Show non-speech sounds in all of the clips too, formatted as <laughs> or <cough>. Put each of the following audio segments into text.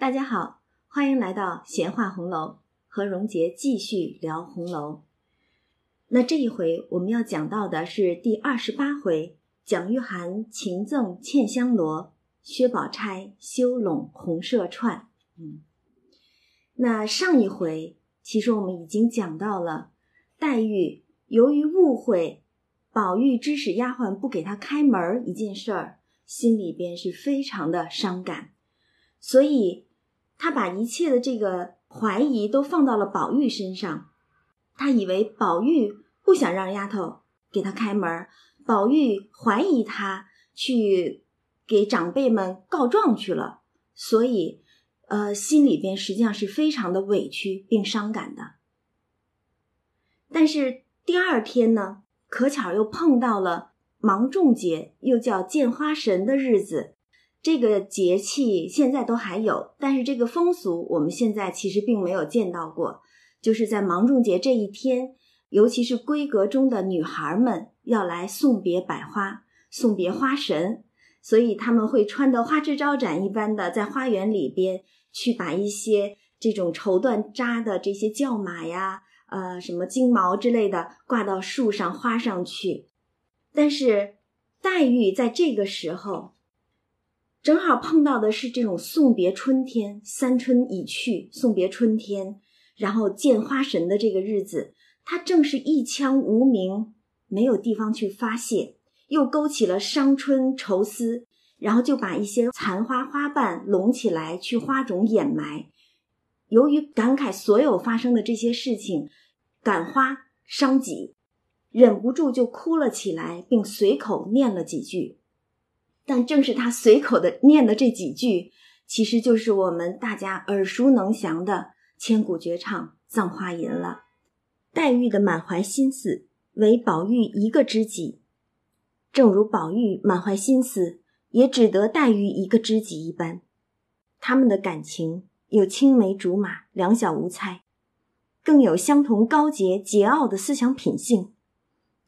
大家好，欢迎来到闲话红楼，和荣杰继续聊红楼。那这一回我们要讲到的是第二十八回，蒋玉菡情赠茜香罗，薛宝钗修拢红麝串。嗯，那上一回其实我们已经讲到了，黛玉由于误会宝玉指使丫鬟不给她开门一件事儿，心里边是非常的伤感，所以。他把一切的这个怀疑都放到了宝玉身上，他以为宝玉不想让丫头给他开门，宝玉怀疑他去给长辈们告状去了，所以，呃，心里边实际上是非常的委屈并伤感的。但是第二天呢，可巧又碰到了芒种节，又叫见花神的日子。这个节气现在都还有，但是这个风俗我们现在其实并没有见到过。就是在芒种节这一天，尤其是闺阁中的女孩们要来送别百花，送别花神，所以他们会穿得花枝招展一般的，在花园里边去把一些这种绸缎扎的这些轿马呀，呃，什么金毛之类的挂到树上花上去。但是黛玉在这个时候。正好碰到的是这种送别春天，三春已去，送别春天，然后见花神的这个日子，他正是一腔无名，没有地方去发泄，又勾起了伤春愁思，然后就把一些残花花瓣拢起来去花种掩埋。由于感慨所有发生的这些事情，感花伤己，忍不住就哭了起来，并随口念了几句。但正是他随口的念的这几句，其实就是我们大家耳熟能详的千古绝唱《葬花吟》了。黛玉的满怀心思为宝玉一个知己，正如宝玉满怀心思也只得黛玉一个知己一般。他们的感情有青梅竹马、两小无猜，更有相同高洁桀骜的思想品性。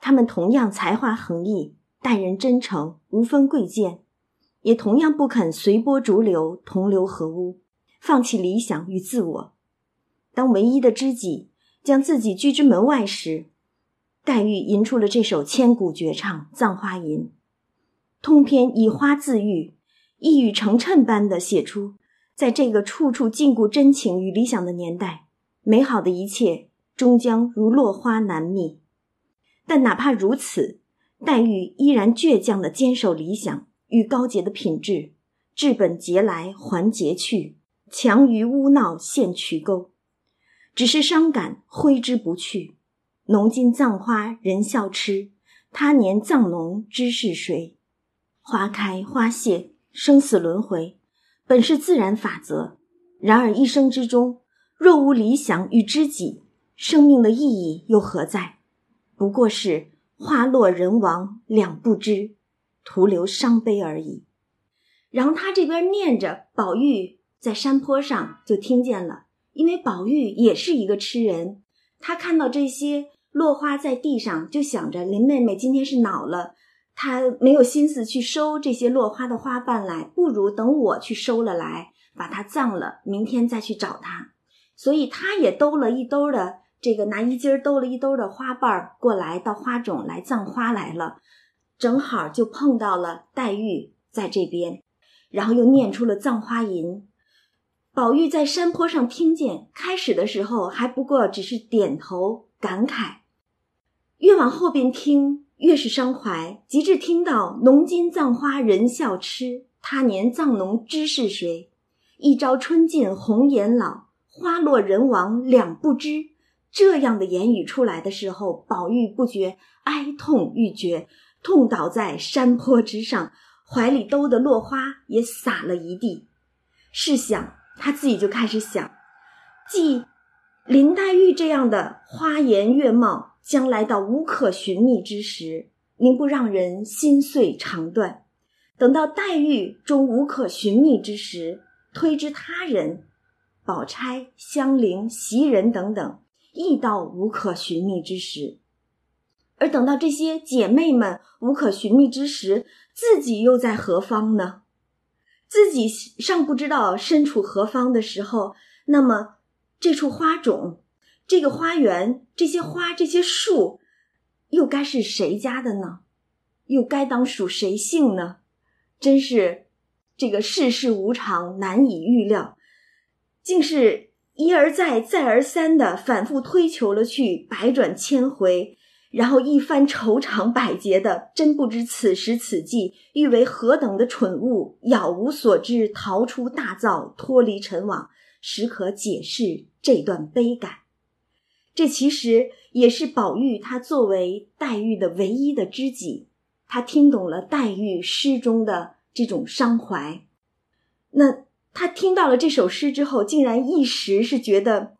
他们同样才华横溢。待人真诚，无分贵贱，也同样不肯随波逐流、同流合污，放弃理想与自我。当唯一的知己将自己拒之门外时，黛玉吟出了这首千古绝唱《葬花吟》，通篇以花自喻，一语成谶般的写出，在这个处处禁锢真情与理想的年代，美好的一切终将如落花难觅。但哪怕如此。黛玉依然倔强的坚守理想与高洁的品质，治本节来还节去，强于污闹陷渠沟。只是伤感挥之不去。浓尽葬花人笑痴，他年葬侬知是谁？花开花谢，生死轮回，本是自然法则。然而一生之中，若无理想与知己，生命的意义又何在？不过是。花落人亡两不知，徒留伤悲而已。然后他这边念着，宝玉在山坡上就听见了，因为宝玉也是一个痴人，他看到这些落花在地上，就想着林妹妹今天是恼了，她没有心思去收这些落花的花瓣来，不如等我去收了来，把它葬了，明天再去找她。所以他也兜了一兜的。这个拿衣襟兜了一兜的花瓣过来，到花种来葬花来了，正好就碰到了黛玉在这边，然后又念出了《葬花吟》。宝玉在山坡上听见，开始的时候还不过只是点头感慨，越往后边听越是伤怀，极至听到“农今葬花人笑痴，他年葬侬知是谁？一朝春尽红颜老，花落人亡两不知。”这样的言语出来的时候，宝玉不觉哀痛欲绝，痛倒在山坡之上，怀里兜的落花也洒了一地。试想，他自己就开始想：既林黛玉这样的花颜月貌，将来到无可寻觅之时，宁不让人心碎肠断？等到黛玉终无可寻觅之时，推之他人，宝钗、香菱、袭人等等。亦到无可寻觅之时，而等到这些姐妹们无可寻觅之时，自己又在何方呢？自己尚不知道身处何方的时候，那么这处花种、这个花园、这些花、这些树，又该是谁家的呢？又该当属谁姓呢？真是这个世事无常，难以预料，竟是一而再、再而三的反复推求了去，百转千回。然后一番愁肠百结的，真不知此时此际欲为何等的蠢物，杳无所知，逃出大灶，脱离尘网，实可解释这段悲感。这其实也是宝玉他作为黛玉的唯一的知己，他听懂了黛玉诗中的这种伤怀。那他听到了这首诗之后，竟然一时是觉得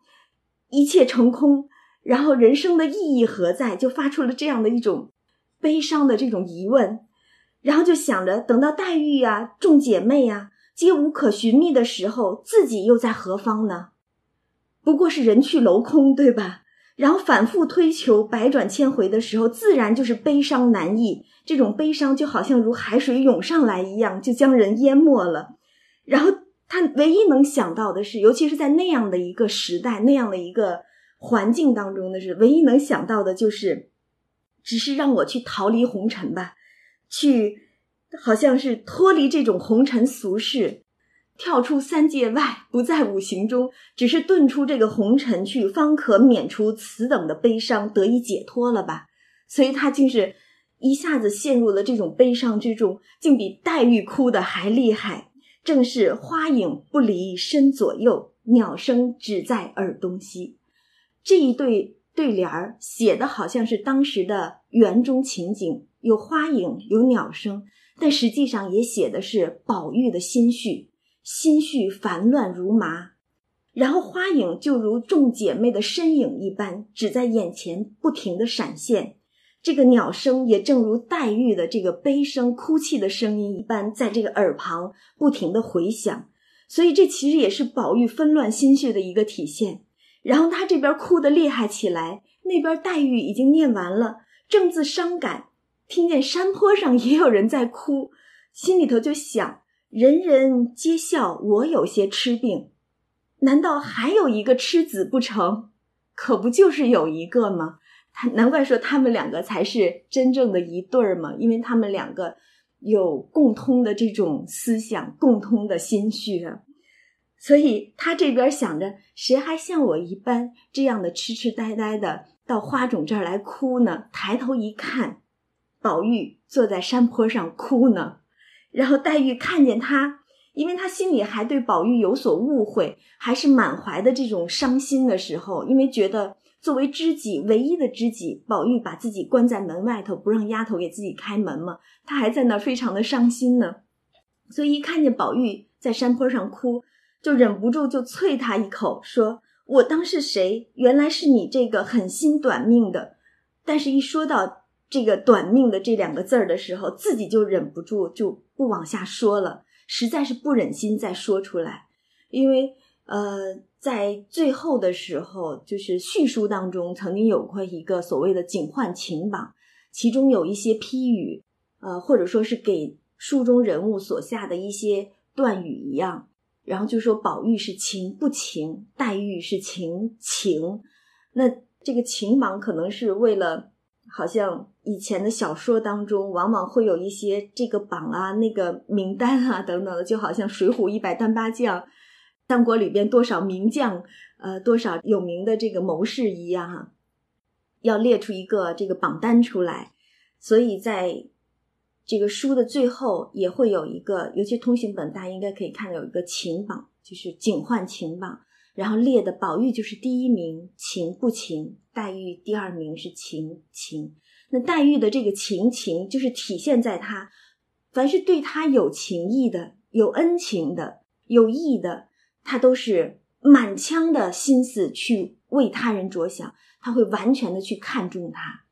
一切成空。然后人生的意义何在？就发出了这样的一种悲伤的这种疑问，然后就想着等到黛玉呀、众姐妹呀皆无可寻觅的时候，自己又在何方呢？不过是人去楼空，对吧？然后反复推求、百转千回的时候，自然就是悲伤难抑。这种悲伤就好像如海水涌上来一样，就将人淹没了。然后他唯一能想到的是，尤其是在那样的一个时代，那样的一个。环境当中的是唯一能想到的，就是只是让我去逃离红尘吧，去好像是脱离这种红尘俗世，跳出三界外，不在五行中，只是遁出这个红尘去，方可免除此等的悲伤，得以解脱了吧。所以他竟是一下子陷入了这种悲伤之中，竟比黛玉哭的还厉害。正是花影不离身左右，鸟声只在耳东西。这一对对联儿写的好像是当时的园中情景，有花影，有鸟声，但实际上也写的是宝玉的心绪，心绪烦乱如麻。然后花影就如众姐妹的身影一般，只在眼前不停的闪现。这个鸟声也正如黛玉的这个悲声哭泣的声音一般，在这个耳旁不停的回响。所以这其实也是宝玉纷乱心绪的一个体现。然后他这边哭得厉害起来，那边黛玉已经念完了，正自伤感，听见山坡上也有人在哭，心里头就想：人人皆笑我有些痴病，难道还有一个痴子不成？可不就是有一个吗？他难怪说他们两个才是真正的一对儿嘛，因为他们两个有共通的这种思想，共通的心绪啊。所以他这边想着，谁还像我一般这样的痴痴呆呆的到花种这儿来哭呢？抬头一看，宝玉坐在山坡上哭呢。然后黛玉看见他，因为他心里还对宝玉有所误会，还是满怀的这种伤心的时候，因为觉得作为知己唯一的知己，宝玉把自己关在门外头，不让丫头给自己开门嘛，他还在那非常的伤心呢。所以一看见宝玉在山坡上哭。就忍不住就啐他一口，说：“我当是谁？原来是你这个狠心短命的。”但是，一说到这个“短命”的这两个字儿的时候，自己就忍不住就不往下说了，实在是不忍心再说出来。因为，呃，在最后的时候，就是序书当中曾经有过一个所谓的“警幻情榜”，其中有一些批语，呃，或者说是给书中人物所下的一些断语一样。然后就说宝玉是情不情，黛玉是情情。那这个情榜可能是为了，好像以前的小说当中，往往会有一些这个榜啊、那个名单啊等等的，就好像《水浒》一百单八将，三国里边多少名将，呃，多少有名的这个谋士一样哈，要列出一个这个榜单出来，所以在。这个书的最后也会有一个，尤其通行本，大家应该可以看到有一个情榜，就是警幻情榜，然后列的宝玉就是第一名，情不情；黛玉第二名是情情。那黛玉的这个情情，就是体现在她凡是对他有情意的、有恩情的、有义的，他都是满腔的心思去为他人着想，他会完全的去看重他。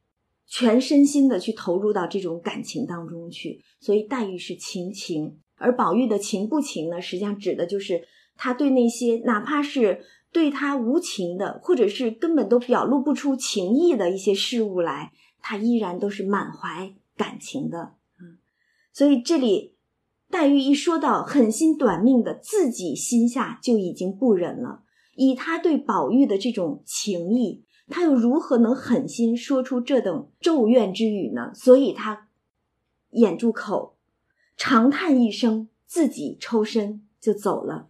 全身心的去投入到这种感情当中去，所以黛玉是情情，而宝玉的情不情呢？实际上指的就是他对那些哪怕是对他无情的，或者是根本都表露不出情意的一些事物来，他依然都是满怀感情的。嗯，所以这里黛玉一说到狠心短命的，自己心下就已经不忍了。以他对宝玉的这种情谊，他又如何能狠心说出这等咒怨之语呢？所以，他掩住口，长叹一声，自己抽身就走了。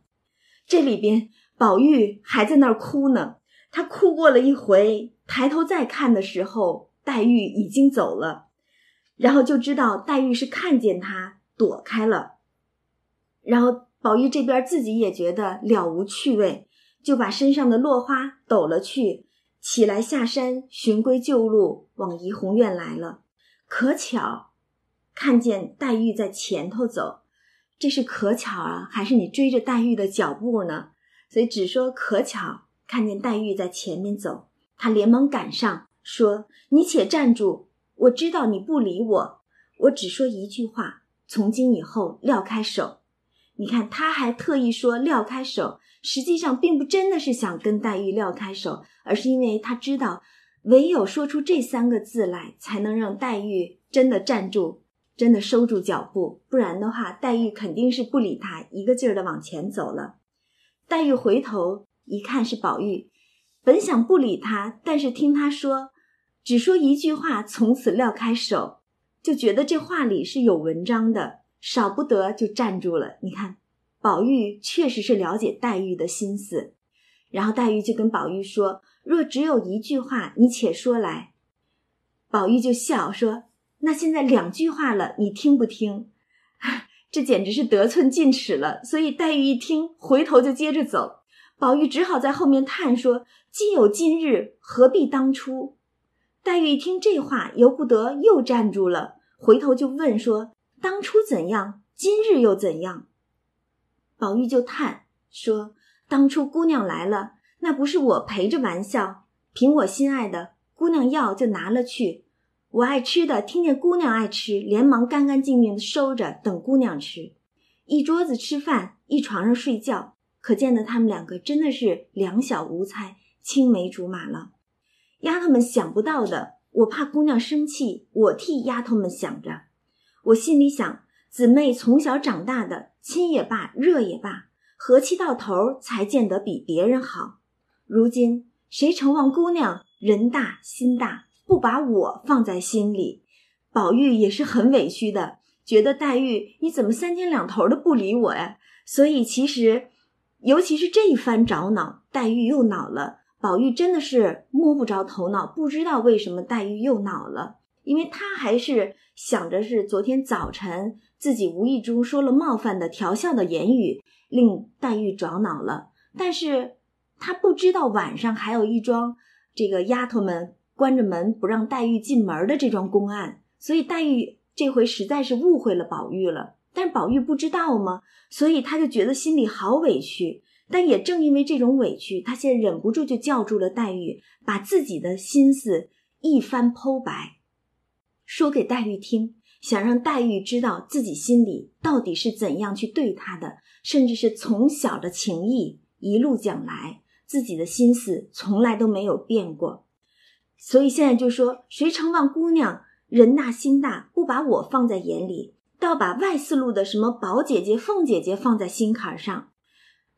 这里边，宝玉还在那儿哭呢。他哭过了一回，抬头再看的时候，黛玉已经走了，然后就知道黛玉是看见他躲开了。然后宝玉这边自己也觉得了无趣味。就把身上的落花抖了去，起来下山寻归旧路，往怡红院来了。可巧，看见黛玉在前头走，这是可巧啊，还是你追着黛玉的脚步呢？所以只说可巧，看见黛玉在前面走，他连忙赶上，说：“你且站住，我知道你不理我，我只说一句话，从今以后撂开手。”你看，他还特意说撂开手。实际上，并不真的是想跟黛玉撂开手，而是因为他知道，唯有说出这三个字来，才能让黛玉真的站住，真的收住脚步。不然的话，黛玉肯定是不理他，一个劲儿的往前走了。黛玉回头一看是宝玉，本想不理他，但是听他说，只说一句话，从此撂开手，就觉得这话里是有文章的，少不得就站住了。你看。宝玉确实是了解黛玉的心思，然后黛玉就跟宝玉说：“若只有一句话，你且说来。”宝玉就笑说：“那现在两句话了，你听不听？” <laughs> 这简直是得寸进尺了。所以黛玉一听，回头就接着走。宝玉只好在后面叹说：“既有今日，何必当初？”黛玉一听这话，由不得又站住了，回头就问说：“当初怎样？今日又怎样？”宝玉就叹说：“当初姑娘来了，那不是我陪着玩笑，凭我心爱的姑娘要就拿了去。我爱吃的，听见姑娘爱吃，连忙干干净净的收着，等姑娘吃。一桌子吃饭，一床上睡觉，可见得他们两个真的是两小无猜，青梅竹马了。丫头们想不到的，我怕姑娘生气，我替丫头们想着。我心里想，姊妹从小长大的。”亲也罢，热也罢，和气到头才见得比别人好。如今谁承望姑娘人大心大，不把我放在心里？宝玉也是很委屈的，觉得黛玉你怎么三天两头的不理我呀？所以其实，尤其是这一番找恼，黛玉又恼了。宝玉真的是摸不着头脑，不知道为什么黛玉又恼了，因为他还是想着是昨天早晨。自己无意中说了冒犯的、调笑的言语，令黛玉着恼了。但是他不知道晚上还有一桩这个丫头们关着门不让黛玉进门的这桩公案，所以黛玉这回实在是误会了宝玉了。但宝玉不知道吗？所以他就觉得心里好委屈。但也正因为这种委屈，他现在忍不住就叫住了黛玉，把自己的心思一番剖白，说给黛玉听。想让黛玉知道自己心里到底是怎样去对她的，甚至是从小的情谊一路讲来，自己的心思从来都没有变过。所以现在就说，谁承望姑娘人大心大，不把我放在眼里，倒把外四路的什么宝姐姐、凤姐姐放在心坎上。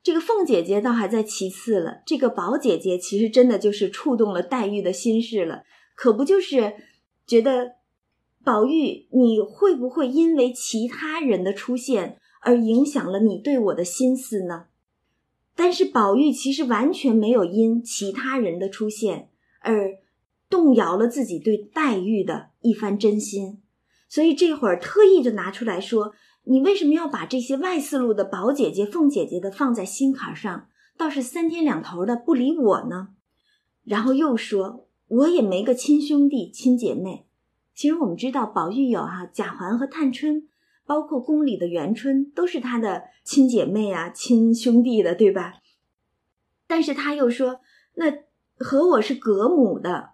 这个凤姐姐倒还在其次了，这个宝姐姐其实真的就是触动了黛玉的心事了，可不就是觉得。宝玉，你会不会因为其他人的出现而影响了你对我的心思呢？但是宝玉其实完全没有因其他人的出现而动摇了自己对黛玉的一番真心，所以这会儿特意就拿出来说：“你为什么要把这些外四路的宝姐姐、凤姐姐的放在心坎上，倒是三天两头的不理我呢？”然后又说：“我也没个亲兄弟、亲姐妹。”其实我们知道，宝玉有哈贾环和探春，包括宫里的元春，都是他的亲姐妹啊、亲兄弟的，对吧？但是他又说，那和我是隔母的，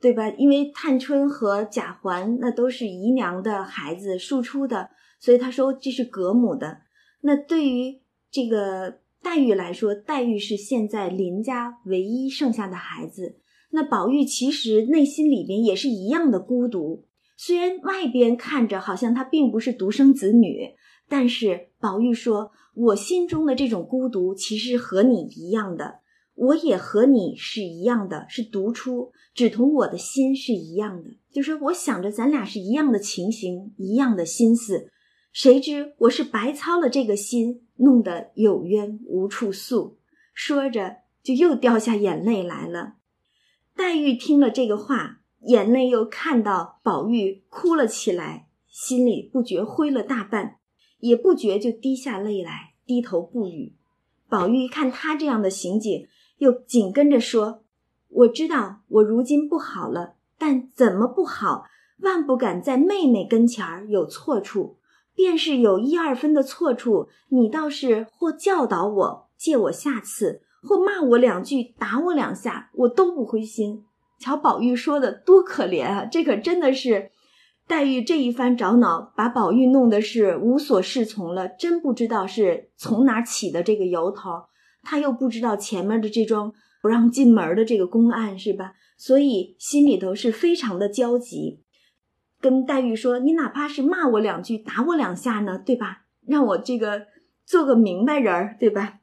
对吧？因为探春和贾环那都是姨娘的孩子庶出的，所以他说这是隔母的。那对于这个黛玉来说，黛玉是现在林家唯一剩下的孩子。那宝玉其实内心里边也是一样的孤独，虽然外边看着好像他并不是独生子女，但是宝玉说：“我心中的这种孤独，其实和你一样的，我也和你是一样的，是独出，只同我的心是一样的。就是我想着咱俩是一样的情形，一样的心思，谁知我是白操了这个心，弄得有冤无处诉。”说着，就又掉下眼泪来了。黛玉听了这个话，眼泪又看到宝玉哭了起来，心里不觉灰了大半，也不觉就低下泪来，低头不语。宝玉看他这样的行径，又紧跟着说：“我知道我如今不好了，但怎么不好，万不敢在妹妹跟前儿有错处。便是有一二分的错处，你倒是或教导我，借我下次。”或骂我两句，打我两下，我都不灰心。瞧宝玉说的多可怜啊！这可真的是黛玉这一番找恼，把宝玉弄得是无所适从了。真不知道是从哪起的这个由头，他又不知道前面的这桩不让进门的这个公案是吧？所以心里头是非常的焦急，跟黛玉说：“你哪怕是骂我两句，打我两下呢，对吧？让我这个做个明白人儿，对吧？”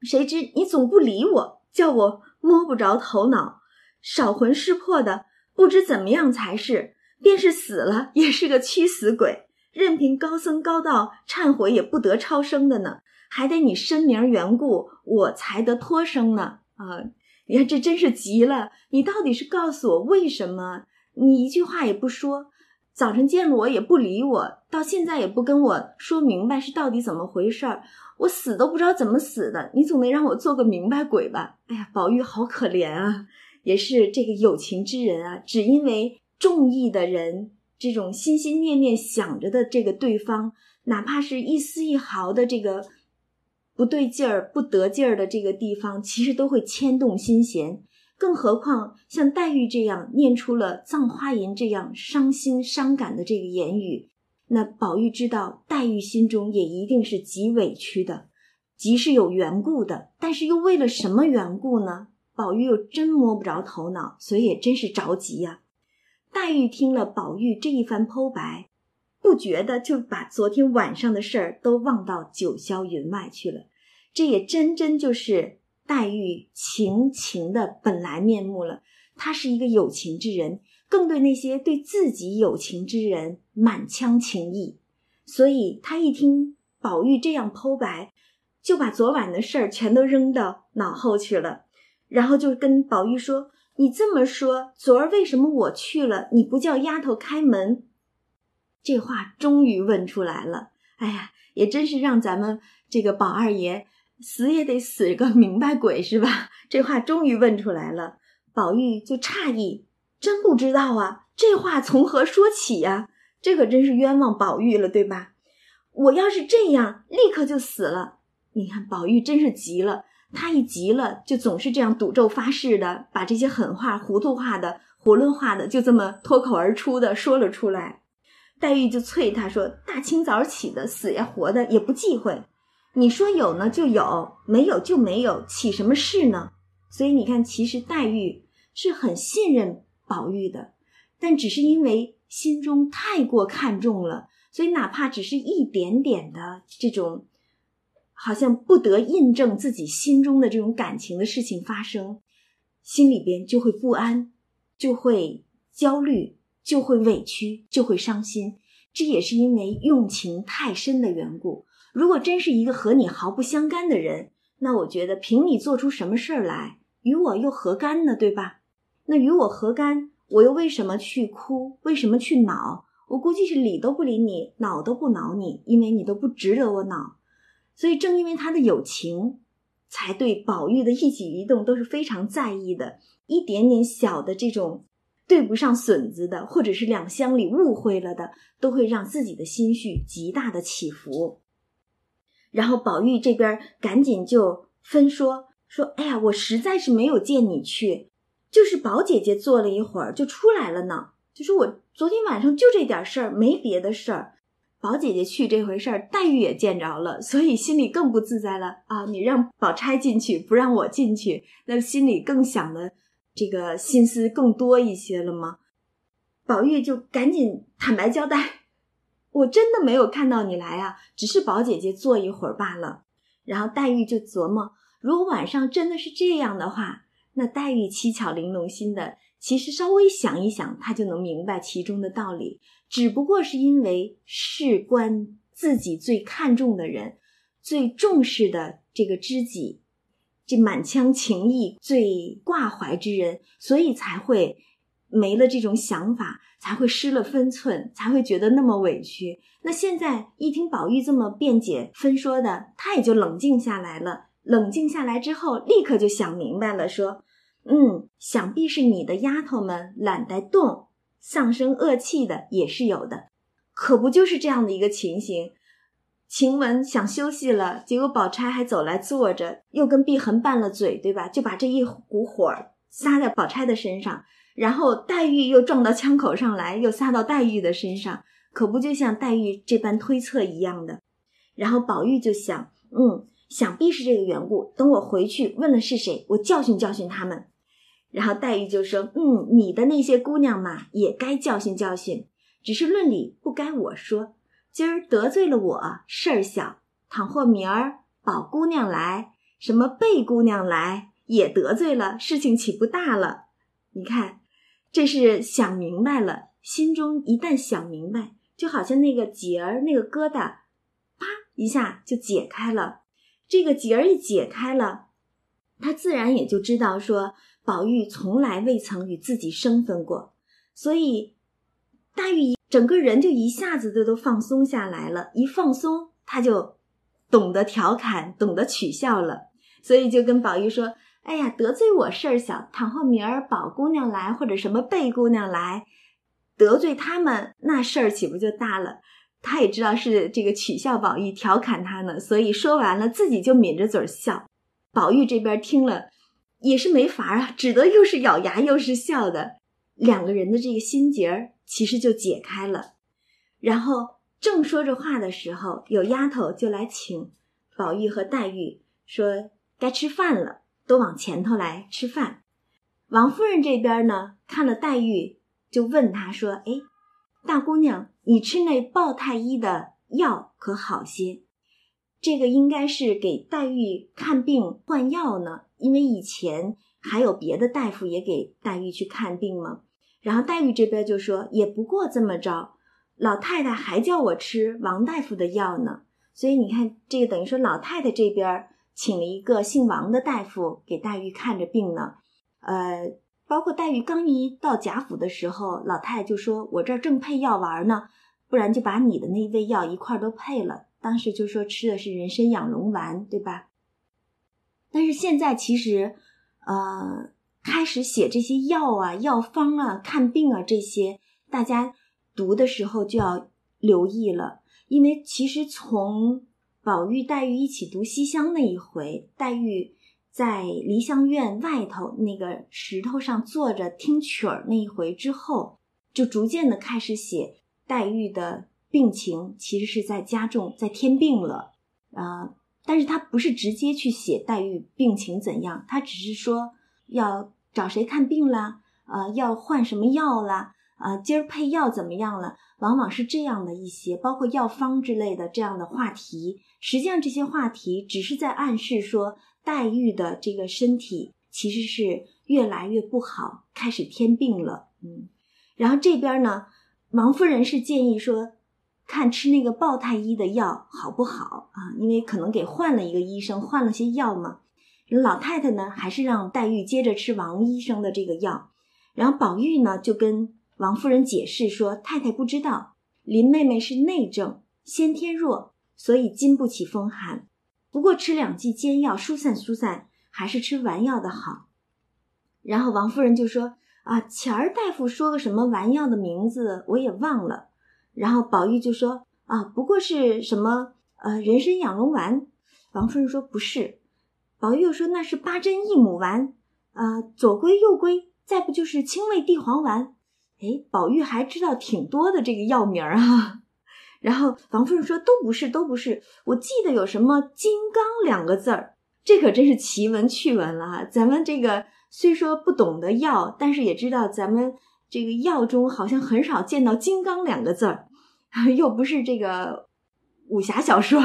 谁知你总不理我，叫我摸不着头脑，少魂失魄的，不知怎么样才是。便是死了，也是个屈死鬼，任凭高僧高道忏悔，也不得超生的呢。还得你申明缘故，我才得脱生呢。啊，你看这真是急了。你到底是告诉我为什么？你一句话也不说。早晨见了我也不理我，到现在也不跟我说明白是到底怎么回事儿，我死都不知道怎么死的。你总得让我做个明白鬼吧？哎呀，宝玉好可怜啊，也是这个有情之人啊，只因为中意的人，这种心心念念想着的这个对方，哪怕是一丝一毫的这个不对劲儿、不得劲儿的这个地方，其实都会牵动心弦。更何况像黛玉这样念出了《葬花吟》这样伤心伤感的这个言语，那宝玉知道黛玉心中也一定是极委屈的，极是有缘故的。但是又为了什么缘故呢？宝玉又真摸不着头脑，所以也真是着急呀。黛玉听了宝玉这一番剖白，不觉得就把昨天晚上的事儿都忘到九霄云外去了。这也真真就是。黛玉情情的本来面目了，他是一个有情之人，更对那些对自己有情之人满腔情意，所以他一听宝玉这样剖白，就把昨晚的事儿全都扔到脑后去了，然后就跟宝玉说：“你这么说，昨儿为什么我去了，你不叫丫头开门？”这话终于问出来了，哎呀，也真是让咱们这个宝二爷。死也得死个 <laughs> 明白鬼是吧？这话终于问出来了，宝玉就诧异，真不知道啊，这话从何说起呀？这可真是冤枉宝玉了，对吧？我要是这样，立刻就死了。你看，宝玉真是急了，他一急了，就总是这样赌咒发誓的，把这些狠话、糊涂话的、囫囵话的，就这么脱口而出的说了出来。黛玉就催他说：“大清早起的，死呀活的也不忌讳。”你说有呢就有，没有就没有，起什么事呢？所以你看，其实黛玉是很信任宝玉的，但只是因为心中太过看重了，所以哪怕只是一点点的这种，好像不得印证自己心中的这种感情的事情发生，心里边就会不安，就会焦虑，就会委屈，就会伤心。这也是因为用情太深的缘故。如果真是一个和你毫不相干的人，那我觉得凭你做出什么事儿来，与我又何干呢？对吧？那与我何干？我又为什么去哭？为什么去恼？我估计是理都不理你，恼都不恼你，因为你都不值得我恼。所以正因为他的友情，才对宝玉的一举一动都是非常在意的。一点点小的这种对不上笋子的，或者是两厢里误会了的，都会让自己的心绪极大的起伏。然后宝玉这边赶紧就分说说，哎呀，我实在是没有见你去，就是宝姐姐坐了一会儿就出来了呢。就说我昨天晚上就这点事儿，没别的事儿。宝姐姐去这回事儿，黛玉也见着了，所以心里更不自在了啊！你让宝钗进去，不让我进去，那心里更想的这个心思更多一些了吗？宝玉就赶紧坦白交代，我真的没有看到你来啊，只是宝姐姐坐一会儿罢了。”然后黛玉就琢磨，如果晚上真的是这样的话，那黛玉七巧玲珑心的，其实稍微想一想，她就能明白其中的道理。只不过是因为事关自己最看重的人，最重视的这个知己，这满腔情意最挂怀之人，所以才会没了这种想法，才会失了分寸，才会觉得那么委屈。那现在一听宝玉这么辩解分说的，他也就冷静下来了。冷静下来之后，立刻就想明白了，说：“嗯，想必是你的丫头们懒得动。”丧生恶气的也是有的，可不就是这样的一个情形？晴雯想休息了，结果宝钗还走来坐着，又跟碧痕拌了嘴，对吧？就把这一股火撒在宝钗的身上，然后黛玉又撞到枪口上来，又撒到黛玉的身上，可不就像黛玉这般推测一样的？然后宝玉就想，嗯，想必是这个缘故。等我回去问了是谁，我教训教训他们。然后黛玉就说：“嗯，你的那些姑娘嘛，也该教训教训，只是论理不该我说。今儿得罪了我，事儿小；倘或明儿宝姑娘来，什么贝姑娘来，也得罪了，事情岂不大了？你看，这是想明白了，心中一旦想明白，就好像那个结儿那个疙瘩，啪一下就解开了。这个结儿一解开了，他自然也就知道说。”宝玉从来未曾与自己生分过，所以黛玉一整个人就一下子的都放松下来了。一放松，他就懂得调侃，懂得取笑了。所以就跟宝玉说：“哎呀，得罪我事儿小，倘或明儿宝姑娘来，或者什么贝姑娘来，得罪他们，那事儿岂不就大了？”他也知道是这个取笑宝玉，调侃他呢。所以说完了，自己就抿着嘴儿笑。宝玉这边听了。也是没法啊，只得又是咬牙又是笑的，两个人的这个心结儿其实就解开了。然后正说着话的时候，有丫头就来请宝玉和黛玉说该吃饭了，都往前头来吃饭。王夫人这边呢，看了黛玉，就问她说：“哎，大姑娘，你吃那鲍太医的药可好些？这个应该是给黛玉看病换药呢。”因为以前还有别的大夫也给黛玉去看病嘛，然后黛玉这边就说也不过这么着，老太太还叫我吃王大夫的药呢，所以你看这个等于说老太太这边请了一个姓王的大夫给黛玉看着病呢，呃，包括黛玉刚一到贾府的时候，老太太就说我这儿正配药丸呢，不然就把你的那味药一块儿都配了，当时就说吃的是人参养荣丸，对吧？但是现在其实，呃，开始写这些药啊、药方啊、看病啊这些，大家读的时候就要留意了，因为其实从宝玉、黛玉一起读西厢那一回，黛玉在梨香院外头那个石头上坐着听曲儿那一回之后，就逐渐的开始写黛玉的病情，其实是在加重，在添病了，啊。但是他不是直接去写黛玉病情怎样，他只是说要找谁看病啦，啊，要换什么药啦，啊，今儿配药怎么样了？往往是这样的一些，包括药方之类的这样的话题。实际上，这些话题只是在暗示说，黛玉的这个身体其实是越来越不好，开始添病了。嗯，然后这边呢，王夫人是建议说。看吃那个鲍太医的药好不好啊？因为可能给换了一个医生，换了些药嘛。老太太呢，还是让黛玉接着吃王医生的这个药。然后宝玉呢，就跟王夫人解释说：“太太不知道，林妹妹是内症，先天弱，所以经不起风寒。不过吃两剂煎药疏散疏散，还是吃丸药的好。”然后王夫人就说：“啊，前儿大夫说个什么丸药的名字，我也忘了。”然后宝玉就说：“啊，不过是什么呃人参养荣丸。”王夫人说：“不是。”宝玉又说：“那是八珍益母丸，啊，左归右归，再不就是清胃地黄丸。”哎，宝玉还知道挺多的这个药名儿啊。<laughs> 然后王夫人说：“都不是，都不是。我记得有什么金刚两个字儿，这可真是奇闻趣闻了哈。咱们这个虽说不懂得药，但是也知道咱们。”这个药中好像很少见到“金刚”两个字儿，<laughs> 又不是这个武侠小说，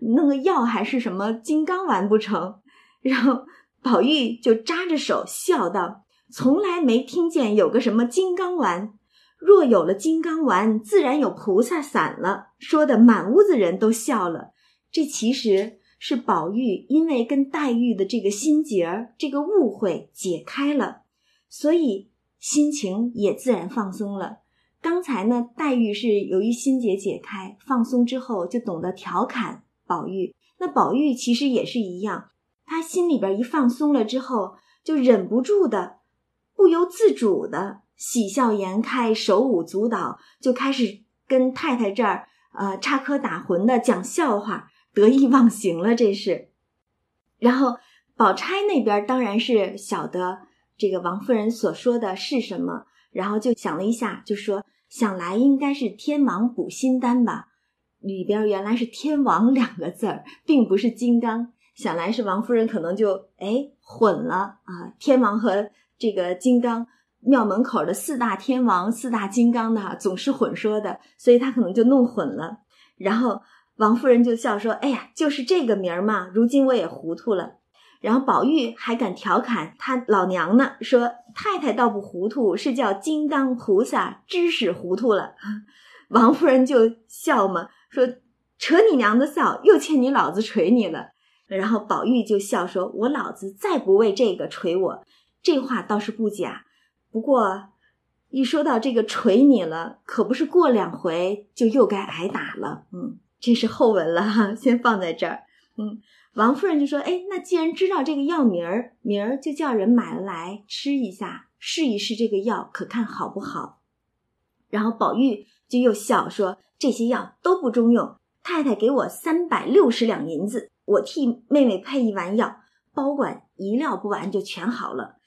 弄个药还是什么金刚丸不成？<laughs> 然后宝玉就扎着手笑道：“从来没听见有个什么金刚丸。若有了金刚丸，自然有菩萨伞了。”说的满屋子人都笑了。这其实是宝玉因为跟黛玉的这个心结儿、这个误会解开了，所以心情也自然放松了。刚才呢，黛玉是由于心结解开、放松之后，就懂得调侃宝玉。那宝玉其实也是一样，他心里边一放松了之后，就忍不住的、不由自主的喜笑颜开、手舞足蹈，就开始跟太太这儿呃插科打诨的讲笑话，得意忘形了。这是。然后宝钗那边当然是晓得这个王夫人所说的是什么。然后就想了一下，就说想来应该是天王补心丹吧，里边原来是天王两个字儿，并不是金刚。想来是王夫人可能就哎混了啊，天王和这个金刚，庙门口的四大天王、四大金刚的哈，总是混说的，所以他可能就弄混了。然后王夫人就笑说：“哎呀，就是这个名儿嘛，如今我也糊涂了。”然后宝玉还敢调侃他老娘呢，说太太倒不糊涂，是叫金刚菩萨知识糊涂了。王夫人就笑嘛，说扯你娘的臊，又欠你老子捶你了。然后宝玉就笑说：“我老子再不为这个捶我，这话倒是不假。不过一说到这个捶你了，可不是过两回就又该挨打了。嗯，这是后文了哈，先放在这儿。嗯。”王夫人就说：“哎，那既然知道这个药名儿，明儿就叫人买了来吃一下，试一试这个药，可看好不好？”然后宝玉就又笑说：“这些药都不中用，太太给我三百六十两银子，我替妹妹配一丸药，保管一料不完就全好了。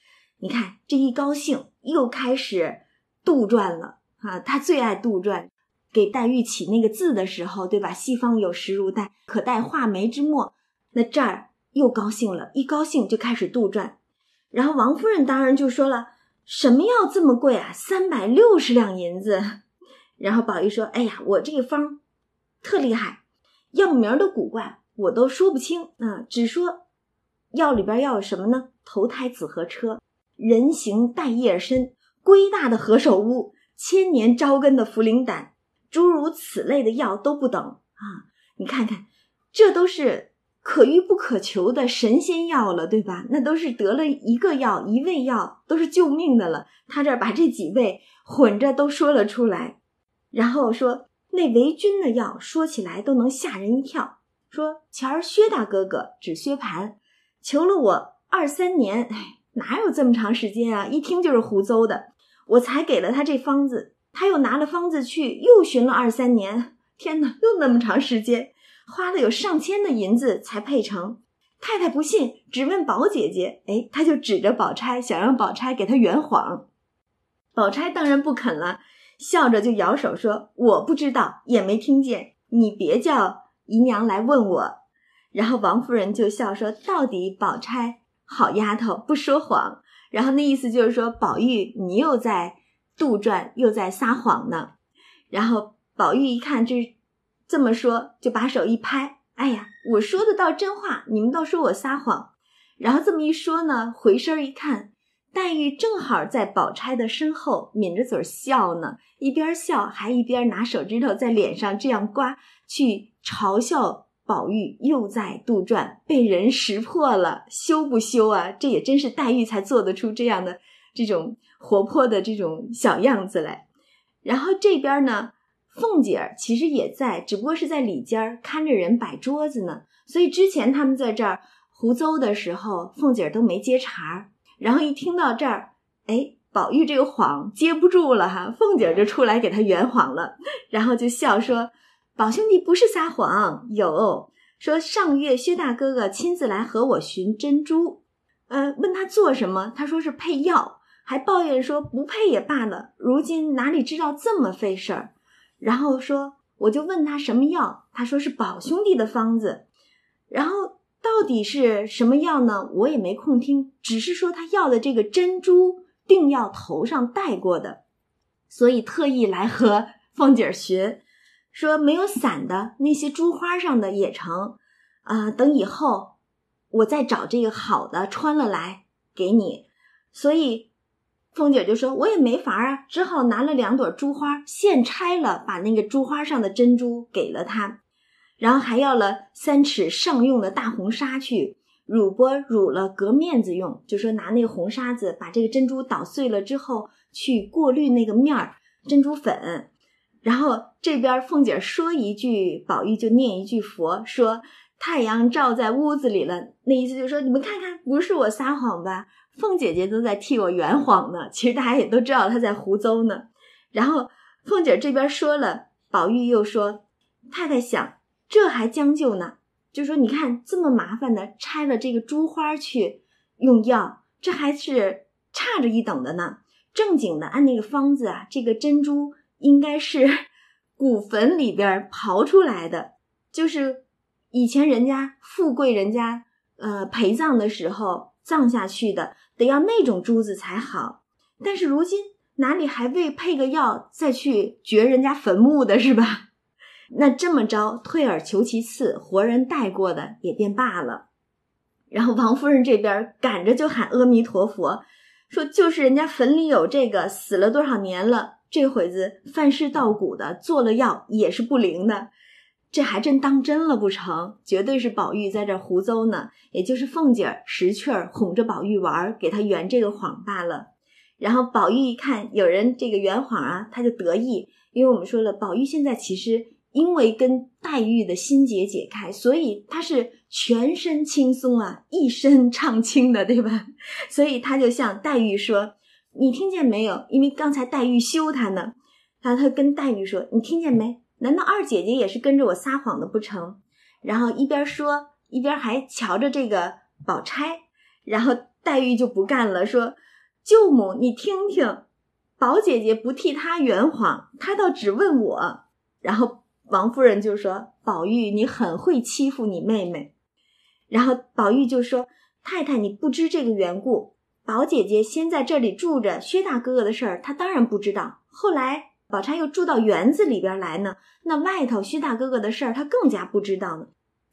你看这一高兴，又开始杜撰了啊！他最爱杜撰，给黛玉起那个字的时候，对吧？西方有时如黛，可待画眉之墨。”那这儿又高兴了，一高兴就开始杜撰，然后王夫人当然就说了：“什么药这么贵啊？三百六十两银子。”然后宝玉说：“哎呀，我这个方特厉害，药名都古怪，我都说不清啊，只说药里边要有什么呢？投胎紫河车，人形带叶参，龟大的何首乌，千年招根的茯苓胆，诸如此类的药都不等啊！你看看，这都是。”可遇不可求的神仙药了，对吧？那都是得了一个药，一味药都是救命的了。他这儿把这几味混着都说了出来，然后说那为君的药说起来都能吓人一跳。说前儿薛大哥哥指薛蟠求了我二三年，哎，哪有这么长时间啊？一听就是胡诌的。我才给了他这方子，他又拿了方子去，又寻了二三年。天哪，又那么长时间。花了有上千的银子才配成，太太不信，只问宝姐姐。哎，他就指着宝钗，想让宝钗给他圆谎。宝钗当然不肯了，笑着就摇手说：“我不知道，也没听见。你别叫姨娘来问我。”然后王夫人就笑说：“到底宝钗好丫头，不说谎。”然后那意思就是说，宝玉你又在杜撰，又在撒谎呢。然后宝玉一看这。这么说，就把手一拍，哎呀，我说的倒真话，你们倒说我撒谎。然后这么一说呢，回身一看，黛玉正好在宝钗的身后抿着嘴笑呢，一边笑还一边拿手指头在脸上这样刮，去嘲笑宝玉又在杜撰，被人识破了，羞不羞啊？这也真是黛玉才做得出这样的这种活泼的这种小样子来。然后这边呢？凤姐儿其实也在，只不过是在里间儿看着人摆桌子呢。所以之前他们在这儿胡诌的时候，凤姐儿都没接茬儿。然后一听到这儿，哎，宝玉这个谎接不住了哈，凤姐儿就出来给他圆谎了，然后就笑说：“宝兄弟不是撒谎，有说上月薛大哥哥亲自来和我寻珍珠，呃，问他做什么，他说是配药，还抱怨说不配也罢了，如今哪里知道这么费事儿。”然后说，我就问他什么药，他说是宝兄弟的方子。然后到底是什么药呢？我也没空听，只是说他要的这个珍珠定要头上戴过的，所以特意来和凤姐儿学。说没有伞的那些珠花上的也成，啊，等以后我再找这个好的穿了来给你。所以凤姐就说：“我也没法啊，只好拿了两朵珠花现拆了，把那个珠花上的珍珠给了他，然后还要了三尺上用的大红纱去乳钵乳了隔面子用，就说拿那个红沙子把这个珍珠捣碎了之后去过滤那个面儿珍珠粉。”然后这边凤姐说一句，宝玉就念一句佛，说太阳照在屋子里了，那意思就是说你们看看，不是我撒谎吧？凤姐姐都在替我圆谎呢。其实大家也都知道她在胡诌呢。然后凤姐这边说了，宝玉又说，太太想这还将就呢，就说你看这么麻烦的拆了这个珠花去用药，这还是差着一等的呢。正经的按那个方子啊，这个珍珠。应该是 <laughs> 古坟里边刨出来的，就是以前人家富贵人家呃陪葬的时候葬下去的，得要那种珠子才好。但是如今哪里还为配个药再去掘人家坟墓的是吧？<laughs> 那这么着退而求其次，活人带过的也便罢了。然后王夫人这边赶着就喊阿弥陀佛，说就是人家坟里有这个，死了多少年了。这会子犯事稻谷的做了药也是不灵的，这还真当真了不成？绝对是宝玉在这胡诌呢，也就是凤姐儿识趣儿哄着宝玉玩，给他圆这个谎罢了。然后宝玉一看有人这个圆谎啊，他就得意，因为我们说了，宝玉现在其实因为跟黛玉的心结解开，所以他是全身轻松啊，一身畅轻的，对吧？<laughs> 所以他就向黛玉说。你听见没有？因为刚才黛玉羞他呢，然后他跟黛玉说：“你听见没？难道二姐姐也是跟着我撒谎的不成？”然后一边说一边还瞧着这个宝钗，然后黛玉就不干了，说：“舅母，你听听，宝姐姐不替她圆谎，她倒只问我。”然后王夫人就说：“宝玉，你很会欺负你妹妹。”然后宝玉就说：“太太，你不知这个缘故。”宝姐姐先在这里住着，薛大哥哥的事儿她当然不知道。后来宝钗又住到园子里边来呢，那外头薛大哥哥的事儿她更加不知道呢。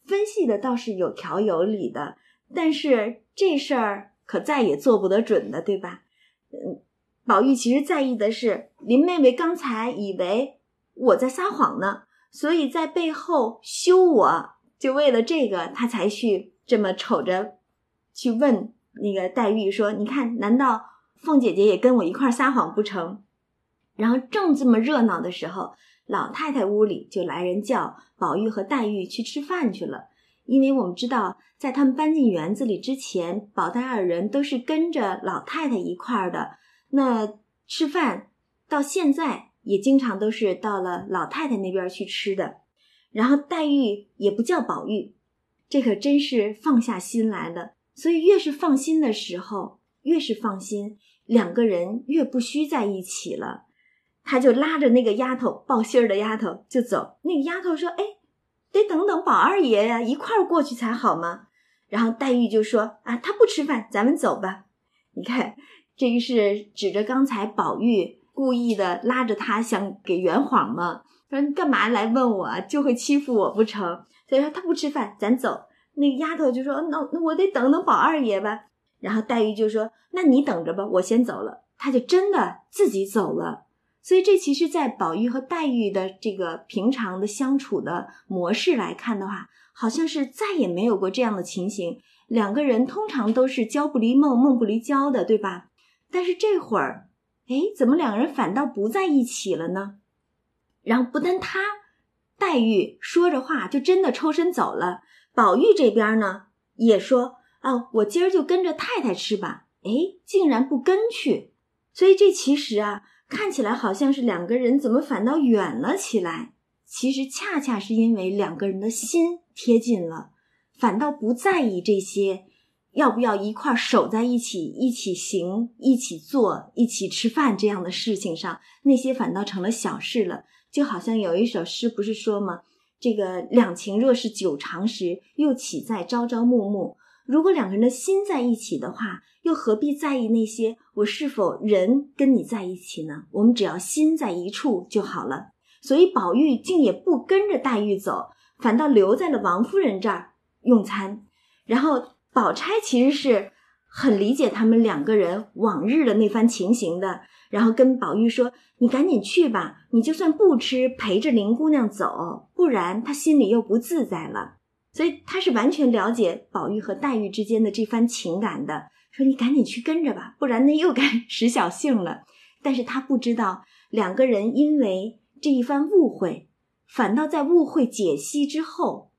分析的倒是有条有理的，但是这事儿可再也做不得准的，对吧？嗯，宝玉其实在意的是林妹妹刚才以为我在撒谎呢，所以在背后羞我，就为了这个他才去这么瞅着去问。那个黛玉说：“你看，难道凤姐姐也跟我一块撒谎不成？”然后正这么热闹的时候，老太太屋里就来人叫宝玉和黛玉去吃饭去了。因为我们知道，在他们搬进园子里之前，宝黛二人都是跟着老太太一块儿的。那吃饭到现在也经常都是到了老太太那边去吃的。然后黛玉也不叫宝玉，这可真是放下心来了。所以越是放心的时候，越是放心，两个人越不需在一起了。他就拉着那个丫头报信儿的丫头就走。那个丫头说：“哎，得等等宝二爷呀，一块儿过去才好吗？”然后黛玉就说：“啊，他不吃饭，咱们走吧。”你看，这个是指着刚才宝玉故意的拉着他想给圆谎吗？说你干嘛来问我，就会欺负我不成？所以说他不吃饭，咱走。那个丫头就说：“那那我得等等宝二爷吧。”然后黛玉就说：“那你等着吧，我先走了。”她就真的自己走了。所以这其实，在宝玉和黛玉的这个平常的相处的模式来看的话，好像是再也没有过这样的情形。两个人通常都是交不离梦，梦不离交的，对吧？但是这会儿，哎，怎么两个人反倒不在一起了呢？然后不但他黛玉说着话，就真的抽身走了。宝玉这边呢，也说啊，我今儿就跟着太太吃吧。哎，竟然不跟去，所以这其实啊，看起来好像是两个人怎么反倒远了起来？其实恰恰是因为两个人的心贴近了，反倒不在意这些要不要一块守在一起、一起行、一起做、一起吃饭这样的事情上，那些反倒成了小事了。就好像有一首诗不是说吗？这个两情若是久长时，又岂在朝朝暮暮？如果两个人的心在一起的话，又何必在意那些我是否人跟你在一起呢？我们只要心在一处就好了。所以宝玉竟也不跟着黛玉走，反倒留在了王夫人这儿用餐。然后宝钗其实是很理解他们两个人往日的那番情形的，然后跟宝玉说：“你赶紧去吧，你就算不吃，陪着林姑娘走，不然她心里又不自在了。”所以他是完全了解宝玉和黛玉之间的这番情感的，说：“你赶紧去跟着吧，不然那又该 <laughs> 使小性了。”但是他不知道，两个人因为这一番误会，反倒在误会解析之后，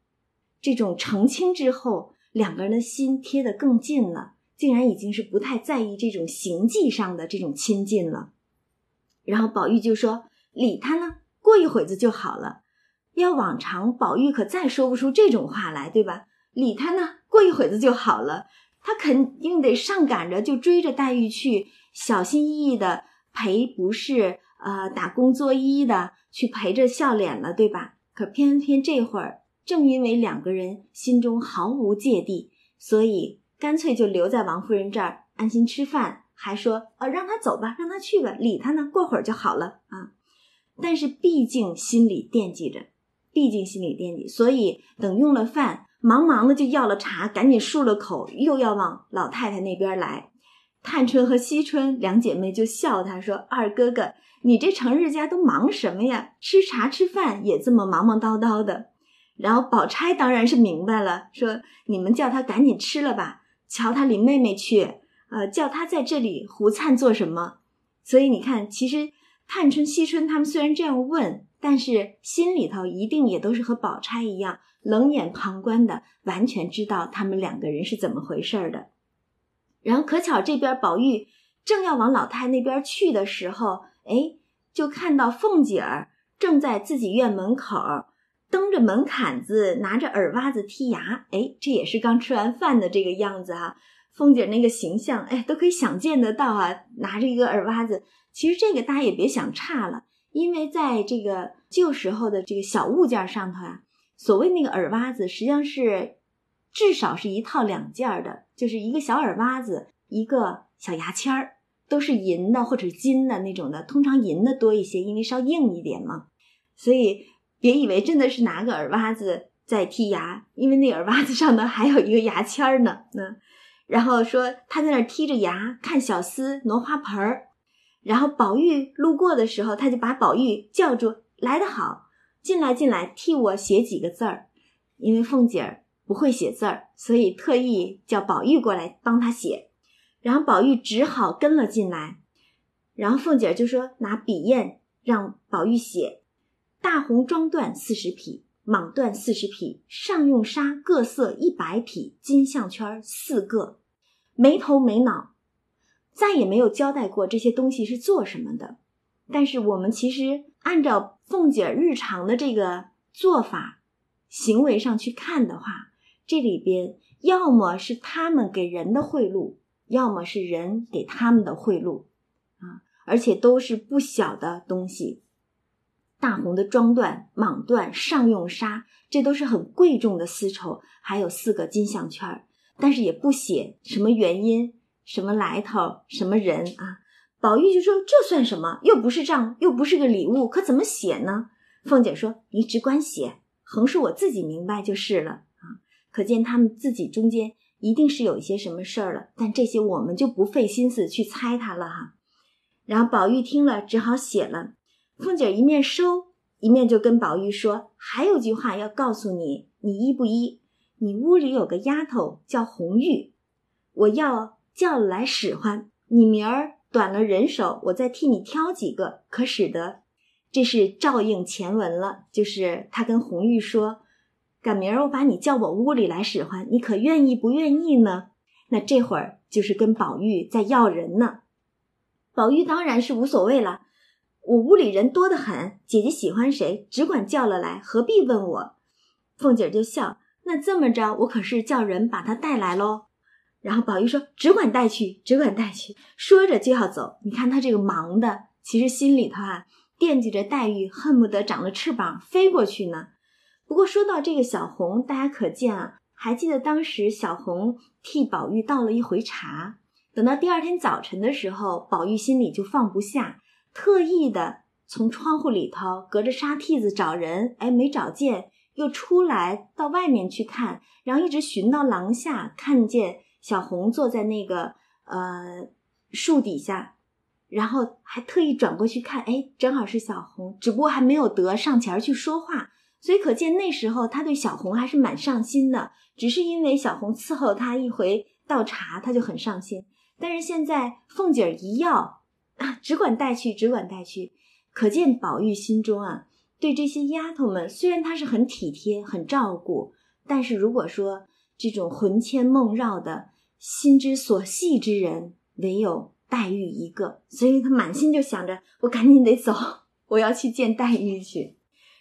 这种澄清之后，两个人的心贴得更近了，竟然已经是不太在意这种形迹上的这种亲近了。然后宝玉就说：“理他呢，过一会子就好了。”要往常，宝玉可再说不出这种话来，对吧？理他呢，过一会子就好了。他肯定得上赶着就追着黛玉去，小心翼翼的。陪不是呃打工作揖的去陪着笑脸了，对吧？可偏偏这会儿正因为两个人心中毫无芥蒂，所以干脆就留在王夫人这儿安心吃饭，还说呃让他走吧，让他去吧，理他呢，过会儿就好了啊。但是毕竟心里惦记着，毕竟心里惦记，所以等用了饭，忙忙的就要了茶，赶紧漱了口，又要往老太太那边来。探春和惜春两姐妹就笑她说：“二哥哥，你这成日家都忙什么呀？吃茶吃饭也这么忙忙叨叨的。”然后宝钗当然是明白了，说：“你们叫他赶紧吃了吧，瞧他领妹妹去，呃，叫他在这里胡灿做什么？”所以你看，其实探春、惜春他们虽然这样问，但是心里头一定也都是和宝钗一样冷眼旁观的，完全知道他们两个人是怎么回事的。然后可巧这边宝玉正要往老太那边去的时候，哎，就看到凤姐儿正在自己院门口蹬着门槛子，拿着耳挖子剔牙。哎，这也是刚吃完饭的这个样子哈。凤姐那个形象，哎，都可以想见得到啊，拿着一个耳挖子。其实这个大家也别想差了，因为在这个旧时候的这个小物件上头啊，所谓那个耳挖子，实际上是。至少是一套两件的，就是一个小耳挖子，一个小牙签儿，都是银的或者金的那种的，通常银的多一些，因为稍硬一点嘛。所以别以为真的是拿个耳挖子在剔牙，因为那耳挖子上呢还有一个牙签儿呢。那然后说他在那儿剔着牙，看小厮挪花盆儿，然后宝玉路过的时候，他就把宝玉叫住，来得好，进来进来，替我写几个字儿，因为凤姐儿。不会写字儿，所以特意叫宝玉过来帮他写，然后宝玉只好跟了进来。然后凤姐就说：“拿笔砚让宝玉写，大红装缎四十匹，蟒缎四十匹，上用纱各色一百匹，金项圈四个，没头没脑，再也没有交代过这些东西是做什么的。但是我们其实按照凤姐日常的这个做法、行为上去看的话。”这里边要么是他们给人的贿赂，要么是人给他们的贿赂，啊，而且都是不小的东西，大红的装缎、蟒缎、上用纱，这都是很贵重的丝绸，还有四个金项圈儿但是也不写什么原因、什么来头、什么人啊。宝玉就说：“这算什么？又不是账，又不是个礼物，可怎么写呢？”凤姐说：“你只管写，横竖我自己明白就是了啊。”可见他们自己中间一定是有一些什么事儿了，但这些我们就不费心思去猜他了哈。然后宝玉听了，只好写了。凤姐一面收，一面就跟宝玉说：“还有句话要告诉你，你依不依？你屋里有个丫头叫红玉，我要叫来使唤。你明儿短了人手，我再替你挑几个，可使得？这是照应前文了，就是他跟红玉说。”赶明儿我把你叫我屋里来使唤，你可愿意不愿意呢？那这会儿就是跟宝玉在要人呢。宝玉当然是无所谓了，我屋里人多得很，姐姐喜欢谁，只管叫了来，何必问我？凤姐就笑，那这么着，我可是叫人把她带来喽。然后宝玉说：“只管带去，只管带去。”说着就要走。你看他这个忙的，其实心里头啊惦记着黛玉，恨不得长了翅膀飞过去呢。不过说到这个小红，大家可见啊，还记得当时小红替宝玉倒了一回茶。等到第二天早晨的时候，宝玉心里就放不下，特意的从窗户里头隔着沙屉子找人，哎，没找见，又出来到外面去看，然后一直寻到廊下，看见小红坐在那个呃树底下，然后还特意转过去看，哎，正好是小红，只不过还没有得上前去说话，所以可见那时候他对小红还是蛮上心的，只是因为小红伺候他一回倒茶，他就很上心。但是现在凤姐儿一要啊，只管带去，只管带去，可见宝玉心中啊，对这些丫头们虽然他是很体贴、很照顾，但是如果说这种魂牵梦绕的心之所系之人，唯有黛玉一个，所以他满心就想着，我赶紧得走，我要去见黛玉去。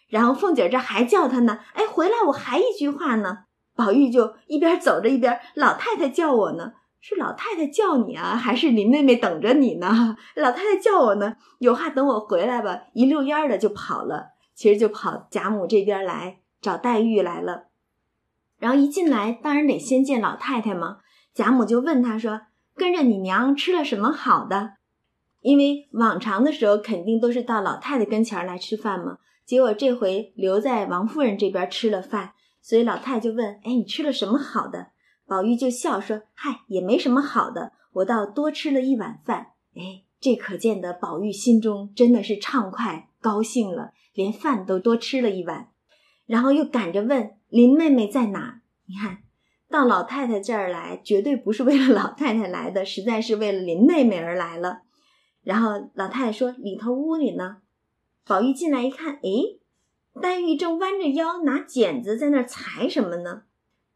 然后凤姐儿这还叫他呢，哎，回来我还一句话呢。宝玉就一边走着一边，老太太叫我呢。是老太太叫你啊，还是你妹妹等着你呢？<laughs> 老太太叫我呢，有话等我回来吧。一溜烟儿的就跑了，其实就跑贾母这边来找黛玉来了。然后一进来，当然得先见老太太嘛。贾母就问他说：“跟着你娘吃了什么好的？”因为往常的时候肯定都是到老太太跟前来吃饭嘛，结果这回留在王夫人这边吃了饭，所以老太太就问：“哎，你吃了什么好的？”宝玉就笑说：“嗨，也没什么好的，我倒多吃了一碗饭。哎，这可见得宝玉心中真的是畅快高兴了，连饭都多吃了一碗。然后又赶着问林妹妹在哪？你看到老太太这儿来，绝对不是为了老太太来的，实在是为了林妹妹而来了。然后老太太说：里头屋里呢。宝玉进来一看，哎，黛玉正弯着腰拿剪子在那儿裁什么呢？”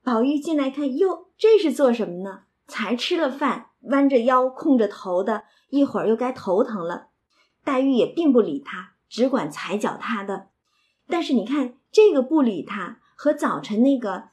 宝玉进来看，哟，这是做什么呢？才吃了饭，弯着腰，空着头的，一会儿又该头疼了。黛玉也并不理他，只管踩脚他的。但是你看，这个不理他，和早晨那个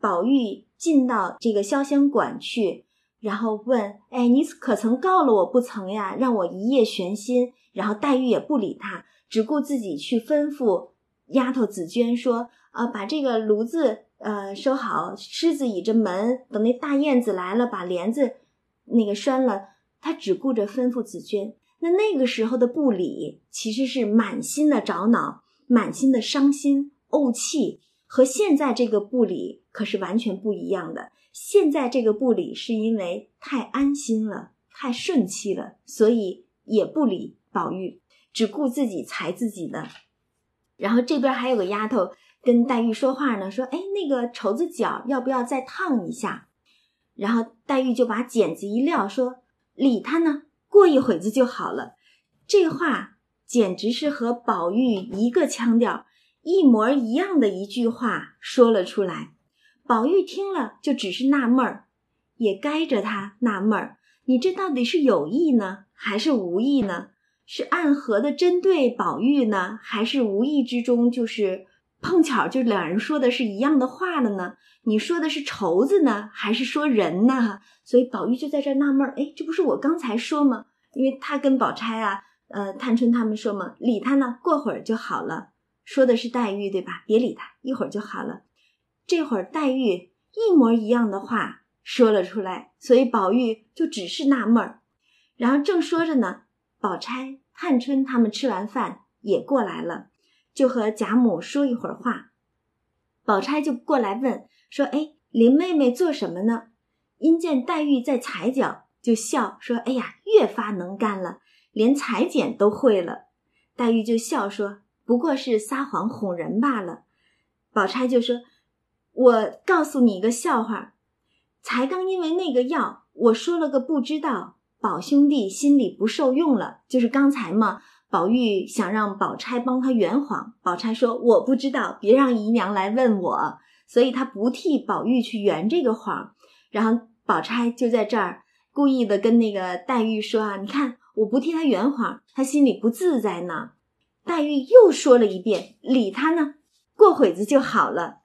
宝玉进到这个潇湘馆去，然后问：“哎，你可曾告了我不曾呀？让我一夜悬心。”然后黛玉也不理他，只顾自己去吩咐丫头紫娟说：“啊，把这个炉子。”呃，收好，狮子倚着门，等那大燕子来了，把帘子那个拴了。他只顾着吩咐紫娟。那那个时候的不理，其实是满心的着恼，满心的伤心怄气，和现在这个不理可是完全不一样的。现在这个不理是因为太安心了，太顺气了，所以也不理宝玉，只顾自己裁自己的。然后这边还有个丫头。跟黛玉说话呢，说：“哎，那个绸子角要不要再烫一下？”然后黛玉就把剪子一撂，说：“理他呢，过一会子就好了。”这话简直是和宝玉一个腔调，一模一样的一句话说了出来。宝玉听了就只是纳闷儿，也该着他纳闷儿：你这到底是有意呢，还是无意呢？是暗合的针对宝玉呢，还是无意之中就是？碰巧就两人说的是一样的话了呢，你说的是绸子呢，还是说人呢？所以宝玉就在这纳闷儿，哎，这不是我刚才说吗？因为他跟宝钗啊，呃，探春他们说嘛，理他呢，过会儿就好了。说的是黛玉对吧？别理他，一会儿就好了。这会儿黛玉一模一样的话说了出来，所以宝玉就只是纳闷儿。然后正说着呢，宝钗、探春他们吃完饭也过来了。就和贾母说一会儿话，宝钗就过来问说：“哎，林妹妹做什么呢？”因见黛玉在裁脚，就笑说：“哎呀，越发能干了，连裁剪都会了。”黛玉就笑说：“不过是撒谎哄人罢了。”宝钗就说：“我告诉你一个笑话，才刚因为那个药，我说了个不知道，宝兄弟心里不受用了，就是刚才嘛。”宝玉想让宝钗帮他圆谎，宝钗说：“我不知道，别让姨娘来问我。”所以他不替宝玉去圆这个谎。然后宝钗就在这儿故意的跟那个黛玉说：“啊，你看我不替他圆谎，他心里不自在呢。”黛玉又说了一遍：“理他呢，过会子就好了。”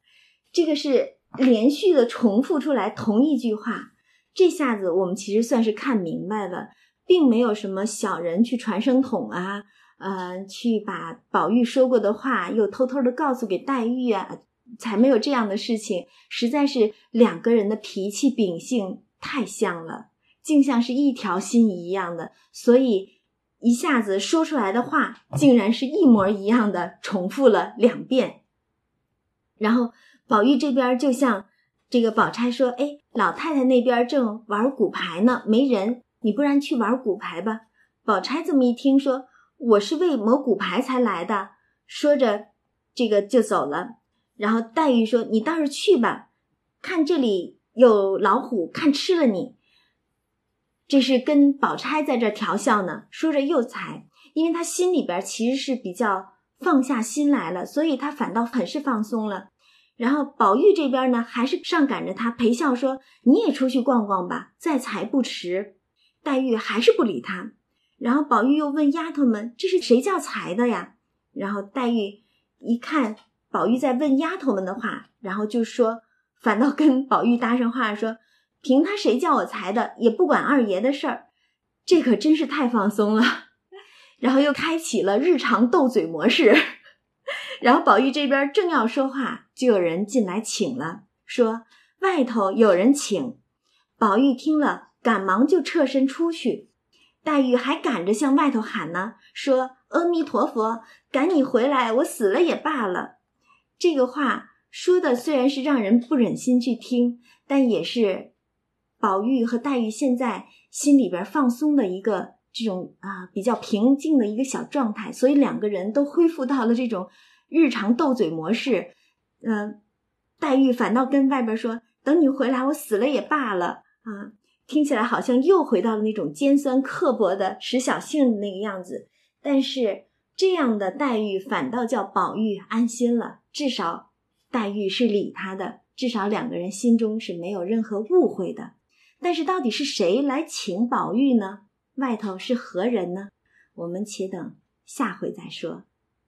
这个是连续的重复出来同一句话。这下子我们其实算是看明白了。并没有什么小人去传声筒啊，呃，去把宝玉说过的话又偷偷的告诉给黛玉啊，才没有这样的事情。实在是两个人的脾气秉性太像了，竟像是一条心一样的。所以一下子说出来的话竟然是一模一样的，重复了两遍。然后宝玉这边就像这个宝钗说：“哎，老太太那边正玩骨牌呢，没人，你不然去玩骨牌吧。”宝钗这么一听，说：“我是为磨骨牌才来的。”说着，这个就走了。然后黛玉说：“你倒是去吧，看这里有老虎，看吃了你。”这是跟宝钗在这调笑呢，说着又才，因为他心里边其实是比较放下心来了，所以他反倒很是放松了。然后宝玉这边呢，还是上赶着他陪笑说：“你也出去逛逛吧，再才不迟。”黛玉还是不理他。然后宝玉又问丫头们：“这是谁叫才的呀？”然后黛玉一看宝玉在问丫头们的话，然后就说，反倒跟宝玉搭上话说。凭他谁叫我裁的，也不管二爷的事儿，这可真是太放松了。<laughs> 然后又开启了日常斗嘴模式。<laughs> 然后宝玉这边正要说话，就有人进来请了，说外头有人请。宝玉听了，赶忙就侧身出去。黛玉还赶着向外头喊呢，说阿弥陀佛，赶你回来，我死了也罢了。这个话说的虽然是让人不忍心去听，但也是。宝玉和黛玉现在心里边放松的一个这种啊比较平静的一个小状态，所以两个人都恢复到了这种日常斗嘴模式。嗯，黛玉反倒跟外边说：“等你回来，我死了也罢了。”啊，听起来好像又回到了那种尖酸刻薄的使小性的那个样子。但是这样的黛玉反倒叫宝玉安心了，至少黛玉是理他的，至少两个人心中是没有任何误会的。但是到底是谁来请宝玉呢？外头是何人呢？我们且等下回再说。